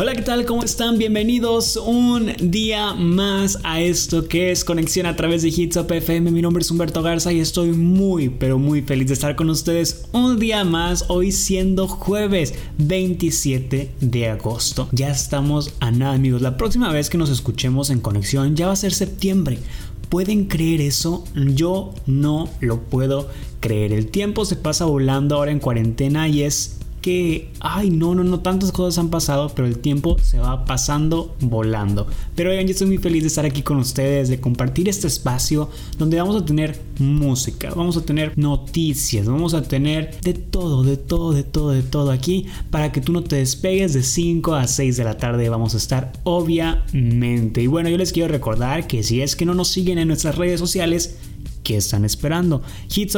Hola, ¿qué tal? ¿Cómo están? Bienvenidos un día más a esto que es Conexión a través de Hits FM. Mi nombre es Humberto Garza y estoy muy, pero muy feliz de estar con ustedes un día más, hoy siendo jueves 27 de agosto. Ya estamos a nada, amigos. La próxima vez que nos escuchemos en Conexión ya va a ser septiembre. ¿Pueden creer eso? Yo no lo puedo creer. El tiempo se pasa volando ahora en cuarentena y es que, ay, no, no, no, tantas cosas han pasado, pero el tiempo se va pasando volando. Pero oigan, yo estoy muy feliz de estar aquí con ustedes, de compartir este espacio donde vamos a tener música, vamos a tener noticias, vamos a tener de todo, de todo, de todo, de todo aquí para que tú no te despegues de 5 a 6 de la tarde. Vamos a estar, obviamente. Y bueno, yo les quiero recordar que si es que no nos siguen en nuestras redes sociales, ¿Qué están esperando? Hits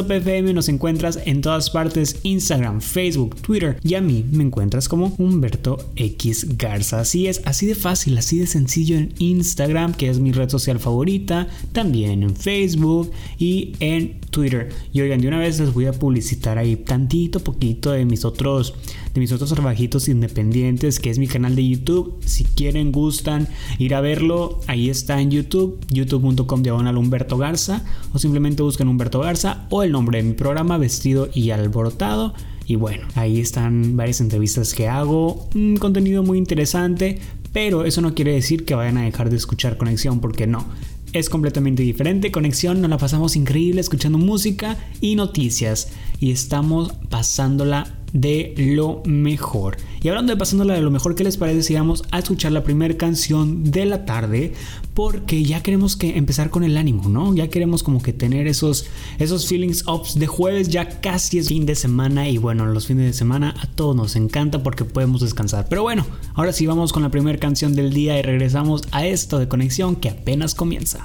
nos encuentras en todas partes, Instagram, Facebook, Twitter y a mí me encuentras como Humberto X Garza. Así es, así de fácil, así de sencillo en Instagram, que es mi red social favorita, también en Facebook y en Twitter. Y oigan, de una vez les voy a publicitar ahí tantito, poquito de mis otros de mis otros trabajitos independientes, que es mi canal de YouTube. Si quieren, gustan ir a verlo, ahí está en YouTube, youtube.com diagonal Humberto Garza, o simplemente busquen Humberto Garza o el nombre de mi programa, Vestido y Alborotado. Y bueno, ahí están varias entrevistas que hago, un contenido muy interesante, pero eso no quiere decir que vayan a dejar de escuchar Conexión, porque no es completamente diferente. Conexión, nos la pasamos increíble escuchando música y noticias. Y estamos pasándola de lo mejor. Y hablando de pasándola de lo mejor, ¿qué les parece si vamos a escuchar la primera canción de la tarde? Porque ya queremos que empezar con el ánimo, ¿no? Ya queremos como que tener esos, esos feelings ups de jueves, ya casi es fin de semana y bueno, los fines de semana a todos nos encanta porque podemos descansar. Pero bueno, ahora sí vamos con la primera canción del día y regresamos a esto de conexión que apenas comienza.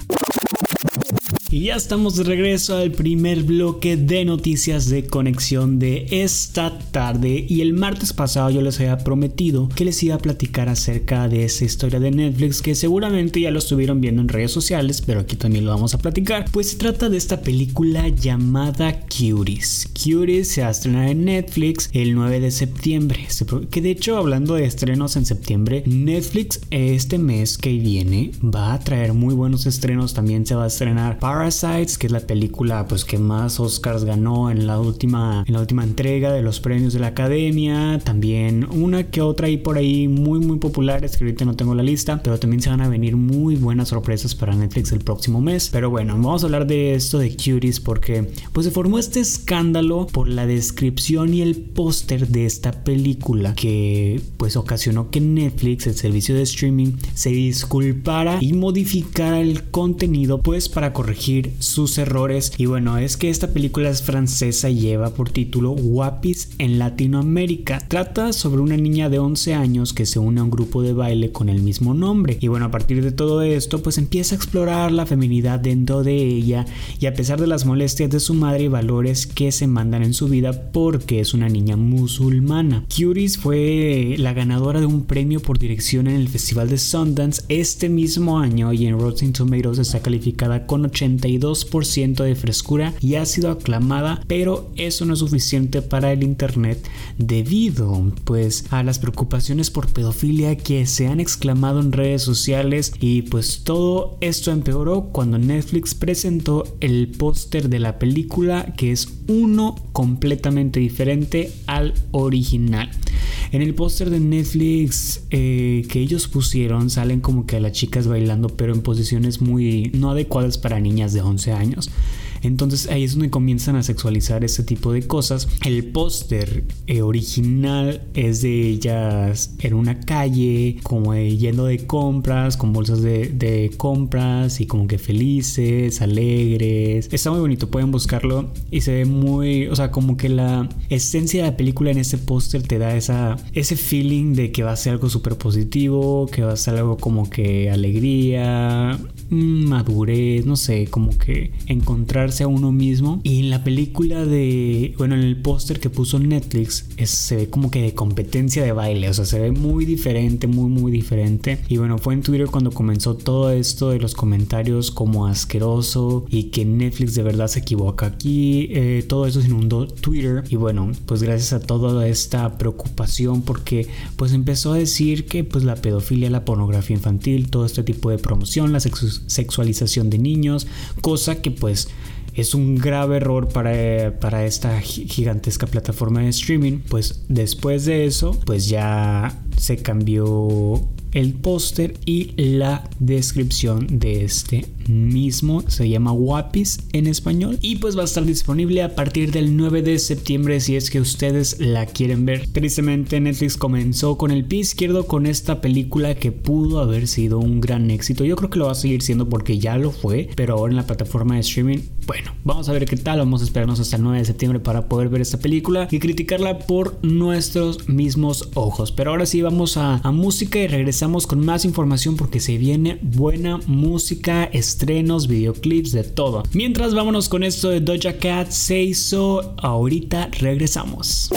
Y ya estamos de regreso al primer bloque de noticias de conexión de esta tarde. Y el martes pasado yo les había prometido que les iba a platicar acerca de esa historia de Netflix que seguramente ya lo estuvieron viendo en redes sociales, pero aquí también lo vamos a platicar. Pues se trata de esta película llamada Cuties. Cuties se va a estrenar en Netflix el 9 de septiembre. Que de hecho, hablando de estrenos en septiembre, Netflix este mes que viene va a traer muy buenos estrenos. También se va a estrenar Parasites, que es la película pues que más Oscars ganó en la última en la última entrega de los premios de la Academia, también una que otra y por ahí muy muy populares que ahorita no tengo la lista, pero también se van a venir muy buenas sorpresas para Netflix el próximo mes. Pero bueno, vamos a hablar de esto de Cuties porque pues se formó este escándalo por la descripción y el póster de esta película que pues ocasionó que Netflix, el servicio de streaming, se disculpara y modificara el contenido pues para corregir sus errores. Y bueno, es que esta película es francesa y lleva por título Guapis en Latinoamérica. Trata sobre una niña de 11 años que se une a un grupo de baile con el mismo nombre. Y bueno, a partir de todo esto, pues empieza a explorar la feminidad dentro de ella y a pesar de las molestias de su madre y valores que se mandan en su vida porque es una niña musulmana. Curies fue la ganadora de un premio por dirección en el Festival de Sundance este mismo año y en Rotten Tomatoes está calificada con 80 2% de frescura y ha sido aclamada, pero eso no es suficiente para el internet debido pues a las preocupaciones por pedofilia que se han exclamado en redes sociales y pues todo esto empeoró cuando Netflix presentó el póster de la película que es uno completamente diferente al original. En el póster de Netflix eh, que ellos pusieron salen como que las chicas bailando pero en posiciones muy no adecuadas para niñas de 11 años. Entonces ahí es donde comienzan a sexualizar este tipo de cosas. El póster eh, original es de ellas en una calle, como yendo de compras, con bolsas de, compras y como que felices, alegres. Está muy bonito, pueden buscarlo y se ve muy, o sea, como que la esencia de la película en este póster te da esa, ese feeling de que va a ser algo súper positivo, que va a ser algo como que alegría madurez, no sé, como que encontrarse a uno mismo. Y en la película de, bueno, en el póster que puso Netflix, se ve como que de competencia de baile, o sea, se ve muy diferente, muy, muy diferente. Y bueno, fue en Twitter cuando comenzó todo esto de los comentarios como asqueroso y que Netflix de verdad se equivoca aquí. Eh, todo eso se inundó Twitter. Y bueno, pues gracias a toda esta preocupación porque pues empezó a decir que pues la pedofilia, la pornografía infantil, todo este tipo de promoción, la sexualización de niños, cosa que pues es un grave error para, para esta gigantesca plataforma de streaming. Pues después de eso, pues ya se cambió el póster y la descripción de este mismo. Se llama Wapis en español y pues va a estar disponible a partir del 9 de septiembre si es que ustedes la quieren ver. Tristemente Netflix comenzó con el pie izquierdo con esta película que pudo haber sido un gran éxito. Yo creo que lo va a seguir siendo porque ya lo fue, pero ahora en la plataforma de streaming, bueno, vamos a ver qué tal. Vamos a esperarnos hasta el 9 de septiembre para poder ver esta película y criticarla por nuestros mismos ojos. Pero ahora sí vamos a, a música y regresamos con más información porque se viene buena música, estrenos, videoclips, de todo. Mientras vámonos con esto de Doja Cat, se hizo, ahorita regresamos.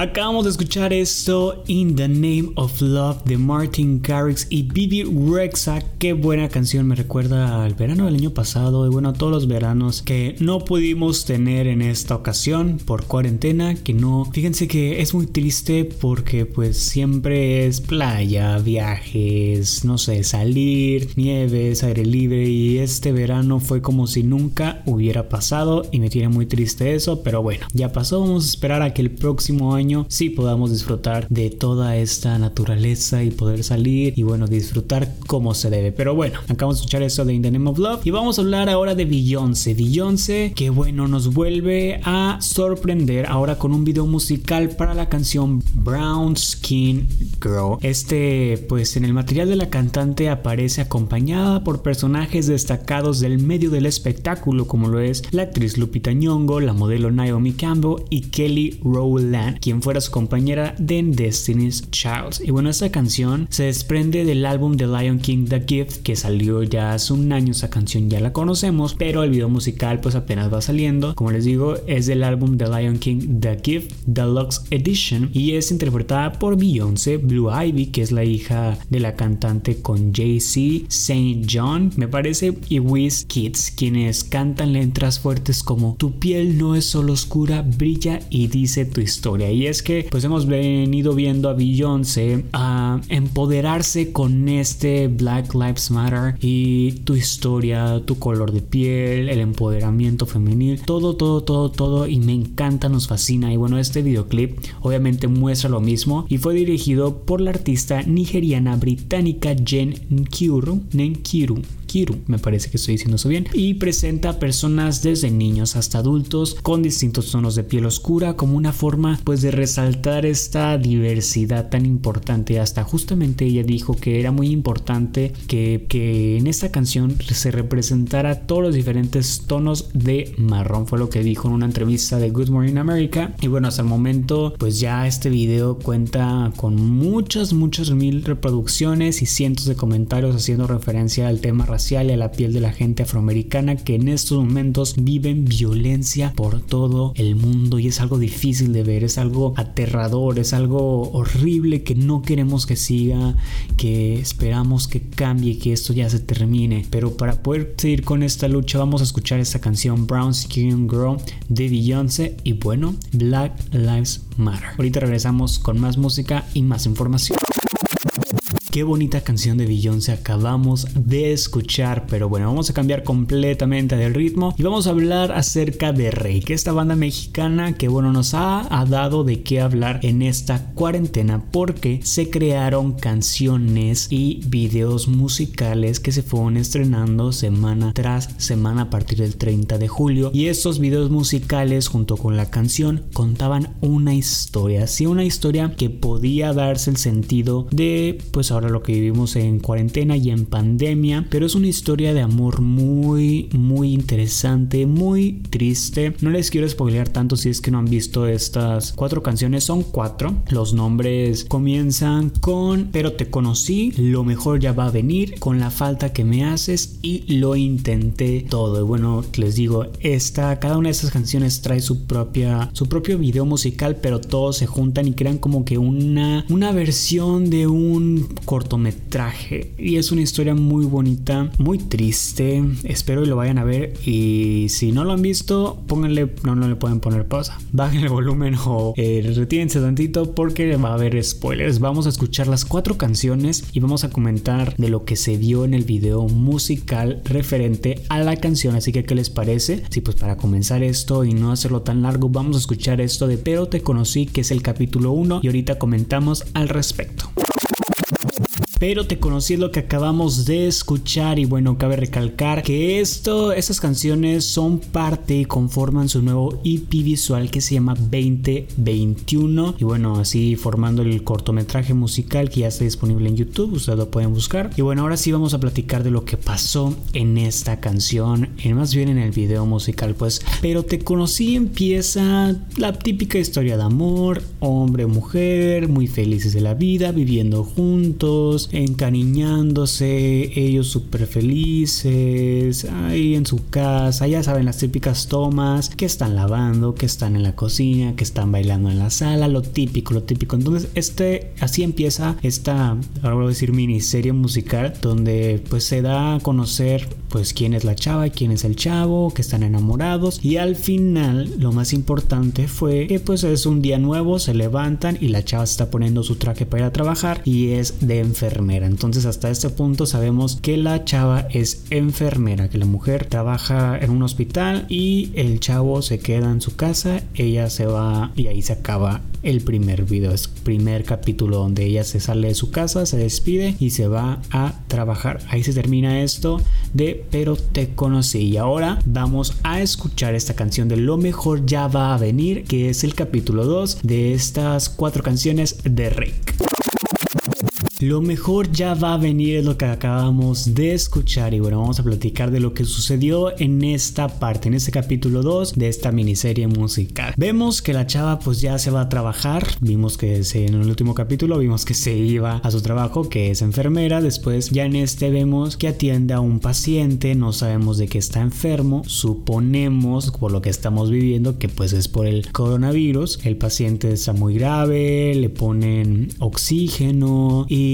Acabamos de escuchar esto In the Name of Love de Martin Garrix y Bibi Rexa. Qué buena canción, me recuerda al verano del año pasado y bueno, a todos los veranos que no pudimos tener en esta ocasión por cuarentena. Que no, fíjense que es muy triste porque pues siempre es playa, viajes, no sé, salir, nieves, aire libre y este verano fue como si nunca hubiera pasado y me tiene muy triste eso, pero bueno, ya pasó, vamos a esperar a que el próximo año si podamos disfrutar de toda esta naturaleza y poder salir y bueno, disfrutar como se debe. Pero bueno, acabamos de escuchar eso de In the Name of Love y vamos a hablar ahora de Beyoncé. Beyoncé que bueno, nos vuelve a sorprender ahora con un video musical para la canción Brown Skin Girl. Este pues en el material de la cantante aparece acompañada por personajes destacados del medio del espectáculo como lo es la actriz Lupita Nyong'o, la modelo Naomi Campbell y Kelly Rowland, quien fuera su compañera de Destiny's Child. Y bueno, esta canción se desprende del álbum The Lion King The Gift que salió ya hace un año, esa canción ya la conocemos, pero el video musical pues apenas va saliendo. Como les digo, es del álbum The Lion King The Gift Deluxe Edition y es interpretada por Beyoncé, Blue Ivy, que es la hija de la cantante con Jay-Z, Saint John, me parece, y Wiz Kids, quienes cantan letras fuertes como Tu piel no es solo oscura, brilla y dice tu historia. Y es que pues hemos venido viendo a Beyoncé a empoderarse con este Black Lives Matter y tu historia, tu color de piel, el empoderamiento femenil, todo, todo, todo, todo y me encanta, nos fascina. Y bueno, este videoclip obviamente muestra lo mismo y fue dirigido por la artista nigeriana británica Jen Nkiru, Nkiru Me parece que estoy diciendo eso bien, y presenta personas desde niños hasta adultos con distintos tonos de piel oscura como una forma pues de resaltar esta diversidad tan importante. Hasta justamente ella dijo que era muy importante que, que en esta canción se representara todos los diferentes tonos de marrón, fue lo que dijo en una entrevista de Good Morning America. Y bueno, hasta el momento pues ya este video cuenta con muchas, muchas mil reproducciones y cientos de comentarios haciendo referencia al tema racial a la piel de la gente afroamericana que en estos momentos viven violencia por todo el mundo y es algo difícil de ver, es algo aterrador, es algo horrible que no queremos que siga, que esperamos que cambie, que esto ya se termine. Pero para poder seguir con esta lucha vamos a escuchar esta canción Brown Skin Girl de Beyoncé y bueno, Black Lives Matter. Ahorita regresamos con más música y más información. Qué bonita canción de Beyoncé acabamos de escuchar, pero bueno, vamos a cambiar completamente del ritmo y vamos a hablar acerca de Rey, que esta banda mexicana que bueno nos ha, dado de qué hablar en esta cuarentena porque se crearon canciones y videos musicales que se fueron estrenando semana tras semana a partir del 30 de julio y estos videos musicales junto con la canción contaban una historia, sí una historia que podía darse el sentido de pues ahora ahora lo que vivimos en cuarentena y en pandemia, pero es una historia de amor muy, muy interesante, muy triste. No les quiero spoilear tanto si es que no han visto estas cuatro canciones, son cuatro. Los nombres comienzan con Pero te conocí, lo mejor ya va a venir, con la falta que me haces y lo intenté todo. Y bueno, les digo, esta, cada una de estas canciones trae su propia, su propio video musical, pero todos se juntan y crean como que una, una versión de un cortometraje. Y es una historia muy bonita, muy triste. Espero que lo vayan a ver. Y si no lo han visto, pónganle, no, no le pueden poner pausa. Bajen el volumen o eh, tantito porque va a haber spoilers. Vamos a escuchar las cuatro canciones y vamos a comentar de lo que se dio en el video musical referente a la canción. Así que, ¿qué les parece? Sí, pues para comenzar esto y no hacerlo tan largo, vamos a escuchar esto de Pero te conocí, que es el capítulo 1, y ahorita comentamos al respecto pero te conocí lo que acabamos de escuchar y bueno, cabe recalcar que esto, estas canciones son parte y conforman su nuevo EP visual que se llama 2021 y bueno, así formando el cortometraje musical que ya está disponible en YouTube, ustedes lo pueden buscar. Y bueno, ahora sí vamos a platicar de lo que pasó en esta canción, en más bien en el video musical, pues, pero te conocí empieza la típica historia de amor, hombre, mujer, muy felices de la vida, viviendo juntos, encariñándose, ellos súper felices, ahí en su casa, ya saben las típicas tomas, que están lavando, que están en la cocina, que están bailando en la sala, lo típico, lo típico. Entonces, este, así empieza esta, ahora voy a decir, miniserie musical, donde pues se da a conocer pues quién es la chava y quién es el chavo, que están enamorados y al final lo más importante fue que pues es un día nuevo, se levantan y la chava se está poniendo su traje para ir a trabajar y es de enfermedad entonces hasta este punto sabemos que la chava es enfermera, que la mujer trabaja en un hospital y el chavo se queda en su casa, ella se va y ahí se acaba el primer video, es primer capítulo donde ella se sale de su casa, se despide y se va a trabajar. Ahí se termina esto de Pero te conocí y ahora vamos a escuchar esta canción de Lo mejor ya va a venir, que es el capítulo 2 de estas cuatro canciones de Rick. Lo mejor ya va a venir es lo que acabamos de escuchar. Y bueno, vamos a platicar de lo que sucedió en esta parte, en este capítulo 2 de esta miniserie musical. Vemos que la chava pues ya se va a trabajar, vimos que en el último capítulo vimos que se iba a su trabajo, que es enfermera, después ya en este vemos que atiende a un paciente, no sabemos de qué está enfermo, suponemos por lo que estamos viviendo que pues es por el coronavirus, el paciente está muy grave, le ponen oxígeno y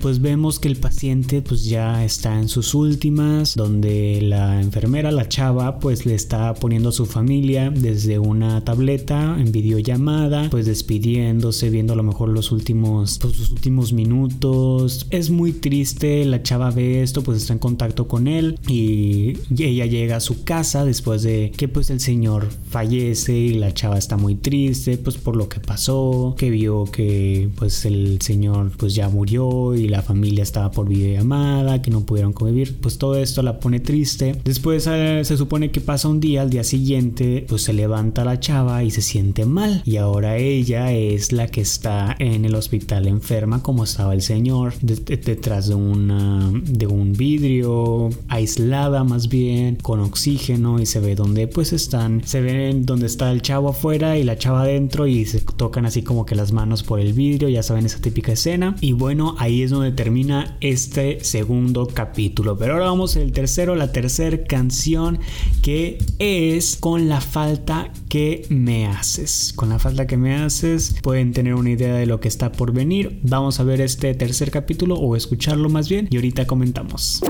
pues vemos que el paciente pues ya está en sus últimas, donde la enfermera, la chava, pues le está poniendo a su familia desde una tableta en videollamada, pues despidiéndose, viendo a lo mejor los últimos, pues, los últimos minutos. Es muy triste, la chava ve esto, pues está en contacto con él y ella llega a su casa después de que pues el señor fallece y la chava está muy triste pues por lo que pasó, que vio que pues el señor pues ya murió y la familia estaba por videollamada, que no pudieron convivir, pues todo esto la pone triste. Después eh, se supone que pasa un día, al día siguiente, pues se levanta la chava y se siente mal. Y ahora ella es la que está en el hospital enferma, como estaba el señor, detrás de, una, de un vidrio, aislada más bien, con oxígeno y se ve donde pues están, se ven donde está el chavo afuera y la chava adentro y se tocan así como que las manos por el vidrio, ya saben esa típica escena. Y bueno, ahí es donde termina este segundo capítulo. Pero ahora vamos al tercero, la tercera canción que es Con la falta que me haces. Con la falta que me haces pueden tener una idea de lo que está por venir. Vamos a ver este tercer capítulo o escucharlo más bien y ahorita comentamos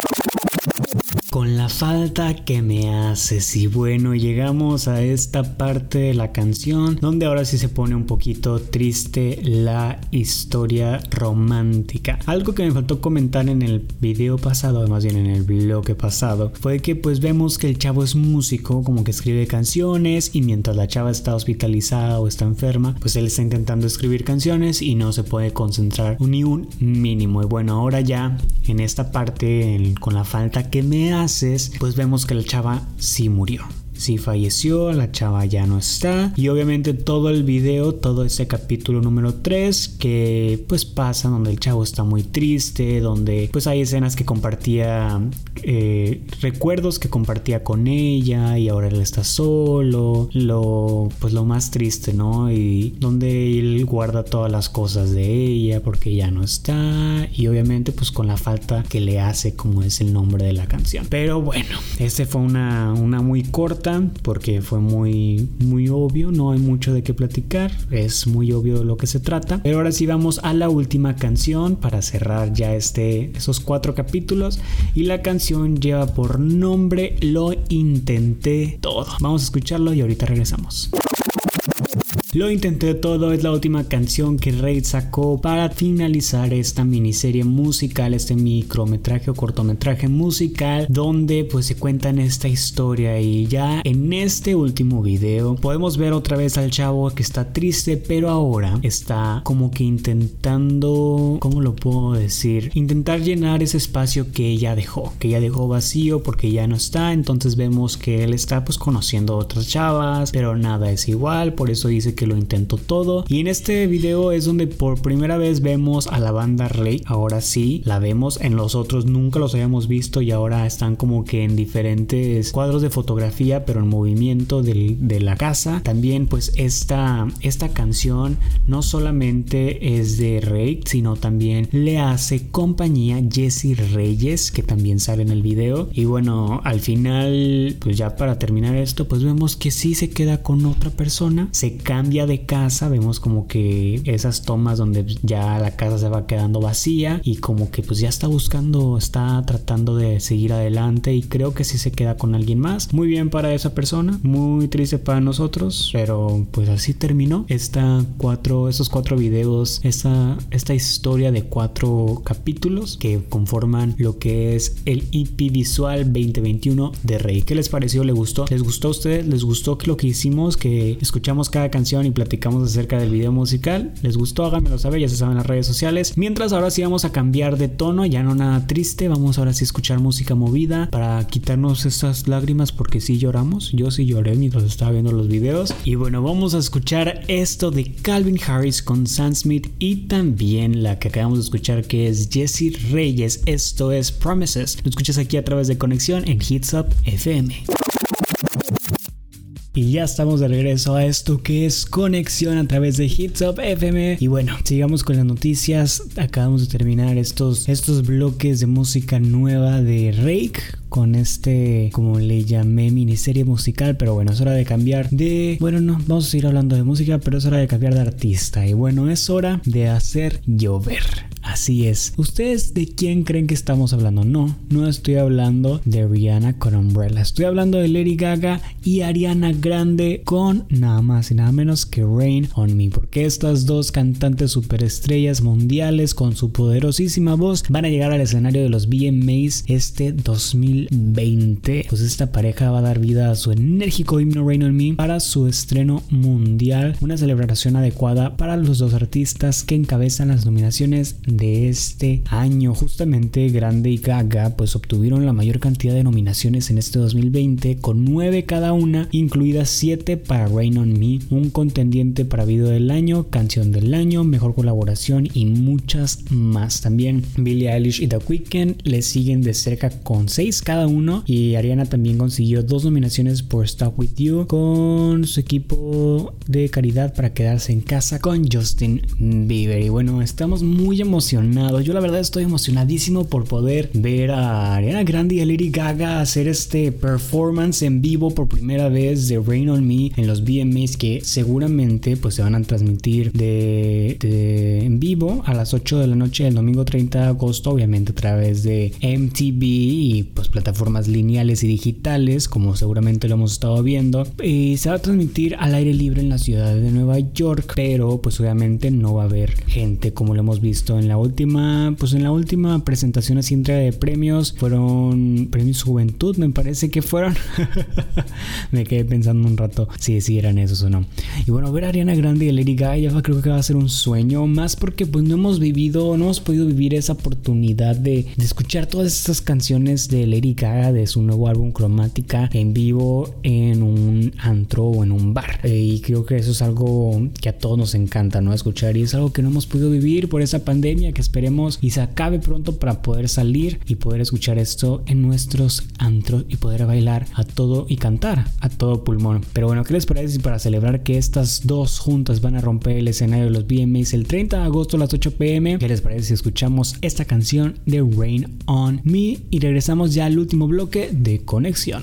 con la falta que me haces. Y bueno, llegamos a esta parte de la canción donde ahora sí se pone un poquito triste la historia romántica. Algo que me faltó comentar en el video pasado, más bien en el bloque pasado, fue que pues vemos que el chavo es músico, como que escribe canciones y mientras la chava está hospitalizada o está enferma, pues él está intentando escribir canciones y no se puede concentrar ni un mínimo. Y bueno, ahora ya en esta parte, con la falta que me hace, pues vemos que la chava sí murió. Sí falleció, la chava ya no está. Y obviamente todo el video, todo ese capítulo número 3 que pues pasa donde el chavo está muy triste, donde pues hay escenas que compartía, eh, recuerdos que compartía con ella y ahora él está solo, lo pues lo más triste, ¿no? Y donde él guarda todas las cosas de ella porque ya no está y obviamente pues con la falta que le hace como es el nombre de la canción. Pero bueno, este fue una, una muy corta porque fue muy muy obvio, no hay mucho de qué platicar, es muy obvio de lo que se trata. Pero ahora sí vamos a la última canción para cerrar ya este esos cuatro capítulos y la canción lleva por nombre Lo intenté todo. Vamos a escucharlo y ahorita regresamos. Lo intenté todo es la última canción que Raid sacó para finalizar esta miniserie musical, este micrometraje o cortometraje musical donde pues se cuentan esta historia. Y ya en este último video podemos ver otra vez al chavo que está triste pero ahora está como que intentando, ¿cómo lo puedo decir? Intentar llenar ese espacio que ella dejó, que ella dejó vacío porque ya no está, entonces vemos que él está pues conociendo a otras chavas, pero nada es igual, por eso dice que lo intentó todo. Y en este video es donde por primera vez vemos a la banda Rey. Ahora sí, la vemos. En los otros nunca los habíamos visto y ahora están como que en diferentes cuadros de fotografía, pero en movimiento de, de la casa. También pues esta, esta canción no solamente es de Rey, sino también le hace compañía Jesse Reyes, que también sale en el video. Y bueno, al final, pues ya para terminar esto, pues vemos que sí se queda con otra persona, se cambia de casa, vemos como que esas tomas donde ya la casa se va quedando vacía y como que pues ya está buscando, está tratando de seguir adelante y creo que si se queda con alguien más. Muy bien para esa persona, muy triste para nosotros, pero pues así terminó esta cuatro, esos cuatro videos, esta, esta historia de cuatro capítulos que conforman lo que es el EP visual 2021 de Rey. ¿Qué les pareció? ¿Les gustó? ¿Les gustó a ustedes? ¿Les gustó lo que hicimos? Que escuchamos cada canción y platicamos acerca del video musical. ¿Les gustó? Háganmelo saber, ya se saben en las redes sociales. Mientras ahora sí vamos a cambiar de tono, ya no nada triste, vamos ahora sí a escuchar música movida para quitarnos estas lágrimas porque sí lloramos. Yo sí lloré mientras estaba viendo los videos. Y bueno, vamos a escuchar esto de Calvin Harris con Sam Smith y también la que acabamos de escuchar que es Jesse Reyes. Esto es Promises. Lo escuchas aquí a través de conexión en Hits Up FM. Y ya estamos de regreso a esto que es conexión a través de Hits Up FM. Y bueno, sigamos con las noticias. Acabamos de terminar estos, estos bloques de música nueva de Rake con este, como le llamé, miniserie musical. Pero bueno, es hora de cambiar de. Bueno, no, vamos a seguir hablando de música, pero es hora de cambiar de artista. Y bueno, es hora de hacer llover. Así es. ¿Ustedes de quién creen que estamos hablando? No, no estoy hablando de Rihanna con Umbrella. Estoy hablando de Lady Gaga y Ariana Grande con nada más y nada menos que Rain on Me. Porque estas dos cantantes superestrellas mundiales con su poderosísima voz van a llegar al escenario de los VMAs este 2020. Pues esta pareja va a dar vida a su enérgico himno Rain on Me para su estreno mundial. Una celebración adecuada para los dos artistas que encabezan las nominaciones este año. Justamente Grande y Gaga pues obtuvieron la mayor cantidad de nominaciones en este 2020 con 9 cada una, incluidas 7 para Rain on Me, un contendiente para video del año, canción del año, mejor colaboración y muchas más. También Billie Eilish y The Weeknd le siguen de cerca con 6 cada uno y Ariana también consiguió dos nominaciones por Stop With You con su equipo de caridad para quedarse en casa con Justin Bieber. Y bueno, estamos muy emocionados yo la verdad estoy emocionadísimo por poder ver a Ariana Grande y a Lady Gaga hacer este performance en vivo por primera vez de Rain on Me en los VMAs que seguramente pues se van a transmitir de, en vivo a las 8 de la noche del domingo 30 de agosto, obviamente a través de MTV y pues plataformas lineales y digitales como seguramente lo hemos estado viendo. Y se va a transmitir al aire libre en la ciudad de Nueva York, pero pues obviamente no va a haber gente como lo hemos visto en la la última, pues en la última presentación así entrega de premios fueron premios Juventud, me parece que fueron. me quedé pensando un rato si sí, eran esos o no. Y bueno, ver a Ariana Grande y a Lady Gaga creo que va a ser un sueño, más porque pues no hemos vivido, no hemos podido vivir esa oportunidad de, de escuchar todas estas canciones de Lady Gaga de su nuevo álbum Cromática en vivo en un antro o en un bar. Eh, y creo que eso es algo que a todos nos encanta, ¿no? Escuchar y es algo que no hemos podido vivir por esa pandemia que esperemos y se acabe pronto para poder salir y poder escuchar esto en nuestros antros y poder bailar a todo y cantar a todo pulmón. Pero bueno, ¿qué les parece si para celebrar que estas dos juntas van a romper el escenario de los BMAs el 30 de agosto a las 8 pm? ¿Qué les parece si escuchamos esta canción de Rain on Me y regresamos ya al último bloque de conexión?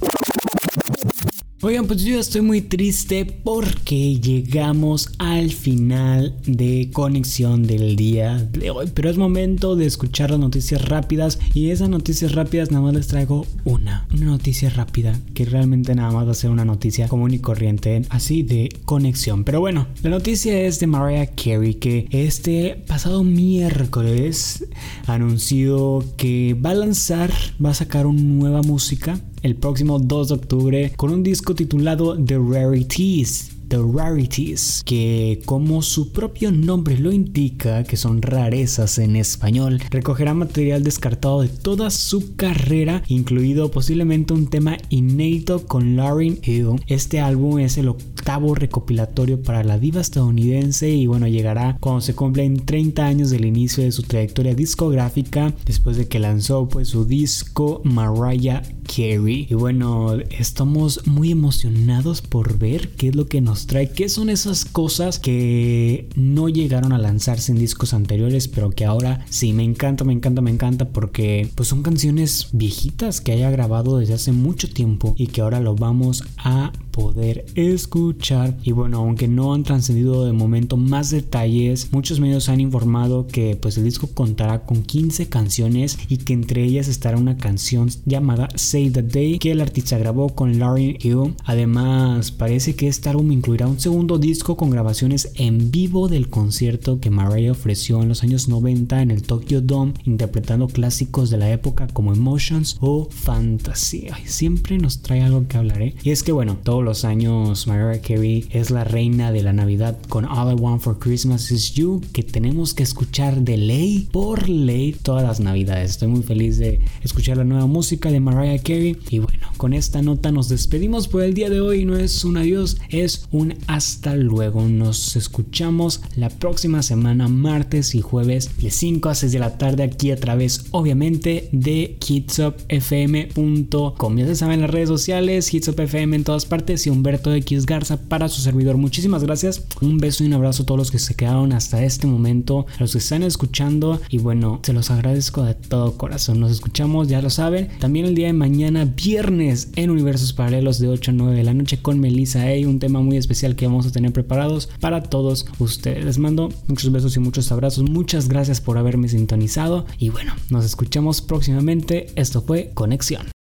Oigan, pues yo estoy muy triste porque llegamos al final de conexión del día de hoy. Pero es momento de escuchar las noticias rápidas. Y esas noticias rápidas nada más les traigo una. Una noticia rápida que realmente nada más va a ser una noticia común y corriente. Así de conexión. Pero bueno, la noticia es de Mariah Carey que este pasado miércoles anunció que va a lanzar, va a sacar una nueva música el próximo 2 de octubre con un disco titulado The Rarities. The Rarities, que como su propio nombre lo indica, que son rarezas en español, recogerá material descartado de toda su carrera, incluido posiblemente un tema inédito con Lauryn Hill. Este álbum es el octavo recopilatorio para la diva estadounidense y bueno, llegará cuando se cumplen 30 años del inicio de su trayectoria discográfica, después de que lanzó pues su disco Mariah Carey. Y bueno, estamos muy emocionados por ver qué es lo que nos trae, qué son esas cosas que no llegaron a lanzarse en discos anteriores, pero que ahora sí me encanta, me encanta, me encanta porque pues son canciones viejitas que haya grabado desde hace mucho tiempo y que ahora lo vamos a poder escuchar. Y bueno, aunque no han trascendido de momento más detalles, muchos medios han informado que pues el disco contará con 15 canciones y que entre ellas estará una canción llamada Save the Day que el artista grabó con Lauren Hill. Además, parece que este álbum incluirá un segundo disco con grabaciones en vivo del concierto que Mariah ofreció en los años 90 en el Tokyo Dome, interpretando clásicos de la época como Emotions o Fantasy. siempre nos trae algo que hablar, ¿eh? Y es que bueno, todo los años Mariah Carey es la reina de la Navidad con All I Want for Christmas Is You que tenemos que escuchar de ley por ley todas las navidades. Estoy muy feliz de escuchar la nueva música de Mariah Carey y bueno, con esta nota nos despedimos por el día de hoy. No es un adiós, es un hasta luego. Nos escuchamos la próxima semana, martes y jueves de 5 a 6 de la tarde aquí a través obviamente de hitsupfm.com. Ya se saben las redes sociales, hitsupfm en todas partes y Humberto X Garza para su servidor. Muchísimas gracias. Un beso y un abrazo a todos los que se quedaron hasta este momento, a los que están escuchando y bueno, se los agradezco de todo corazón. Nos escuchamos, ya lo saben. También el día de mañana, viernes, en Universos Paralelos de 8 a 9 de la noche con Melissa Hay, un tema muy especial que vamos a tener preparados para todos ustedes. Les mando muchos besos y muchos abrazos. Muchas gracias por haberme sintonizado y bueno, nos escuchamos próximamente. Esto fue Conexión.